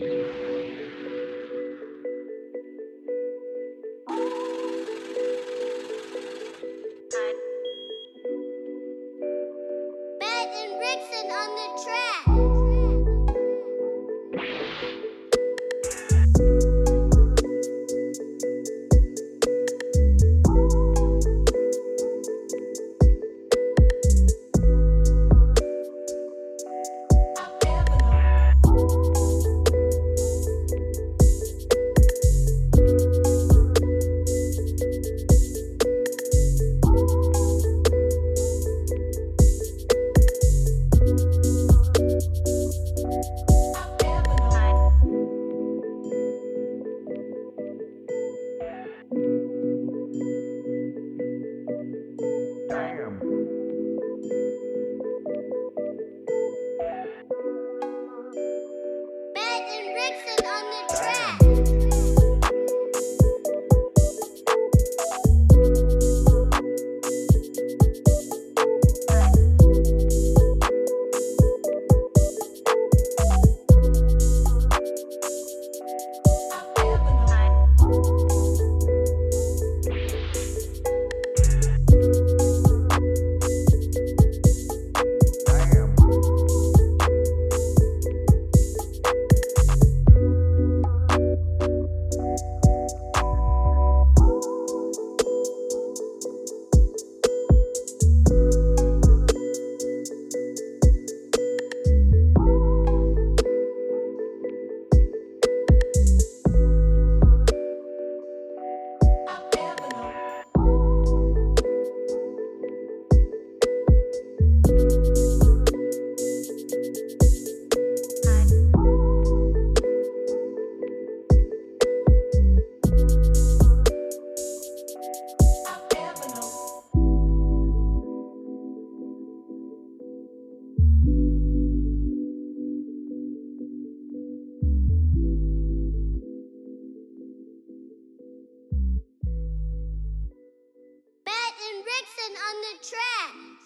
Matt and Rickson on the track. the track.